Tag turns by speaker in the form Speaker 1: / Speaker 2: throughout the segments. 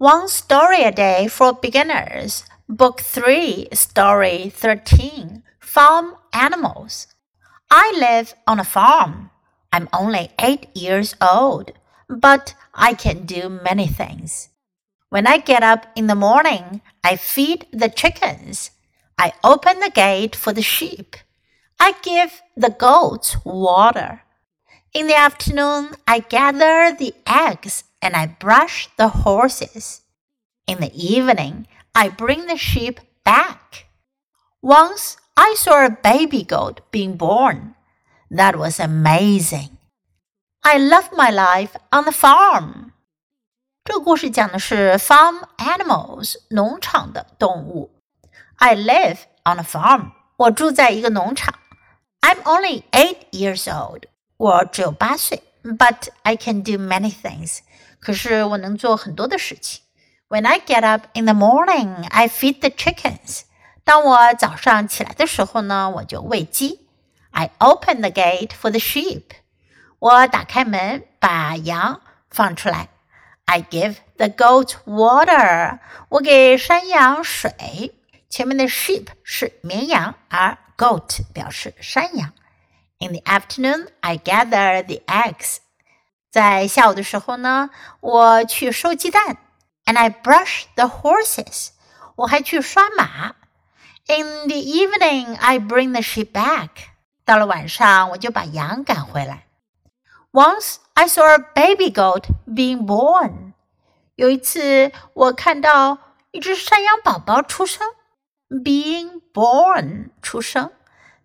Speaker 1: One Story a Day for Beginners, Book 3, Story 13 Farm Animals. I live on a farm. I'm only eight years old, but I can do many things. When I get up in the morning, I feed the chickens. I open the gate for the sheep. I give the goats water. In the afternoon, I gather the eggs and I brush the horses. In the evening, I bring the sheep back. Once I saw a baby goat being born. That was amazing. I love my life on the farm. 这个故事讲的是 farm animals 农场的动物。I live on a farm. 我住在一个农场。I'm only eight years old. 我只有八岁 ，but I can do many things. 可是我能做很多的事情。When I get up in the morning, I feed the chickens. 当我早上起来的时候呢，我就喂鸡。I open the gate for the sheep. 我打开门，把羊放出来。I give the goat water. 我给山羊水。前面的 sheep 是绵羊，而 goat 表示山羊。 In the afternoon, I gather the eggs. 在下午的时候呢，我去收鸡蛋，and I brush the horses。我还去刷马。In the evening, I bring the sheep back。到了晚上，我就把羊赶回来。Once I saw a baby goat being born。有一次，我看到一只山羊宝宝出生，being born 出生。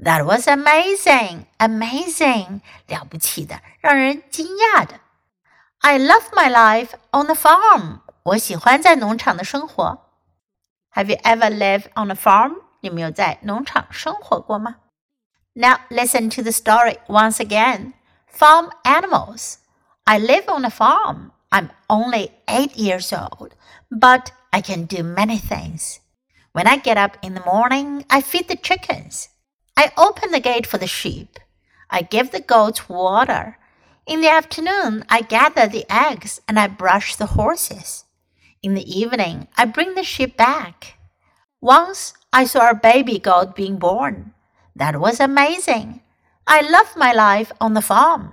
Speaker 1: That was amazing, amazing，了不起的，让人惊讶的。I love my life on the farm。我喜欢在农场的生活。Have you ever lived on a farm？你们有在农场生活过吗？Now listen to the story once again. Farm animals. I live on a farm. I'm only eight years old, but I can do many things. When I get up in the morning, I feed the chickens. I open the gate for the sheep. I give the goats water. In the afternoon, I gather the eggs and I brush the horses. In the evening, I bring the sheep back. Once I saw a baby goat being born. That was amazing. I love my life on the farm.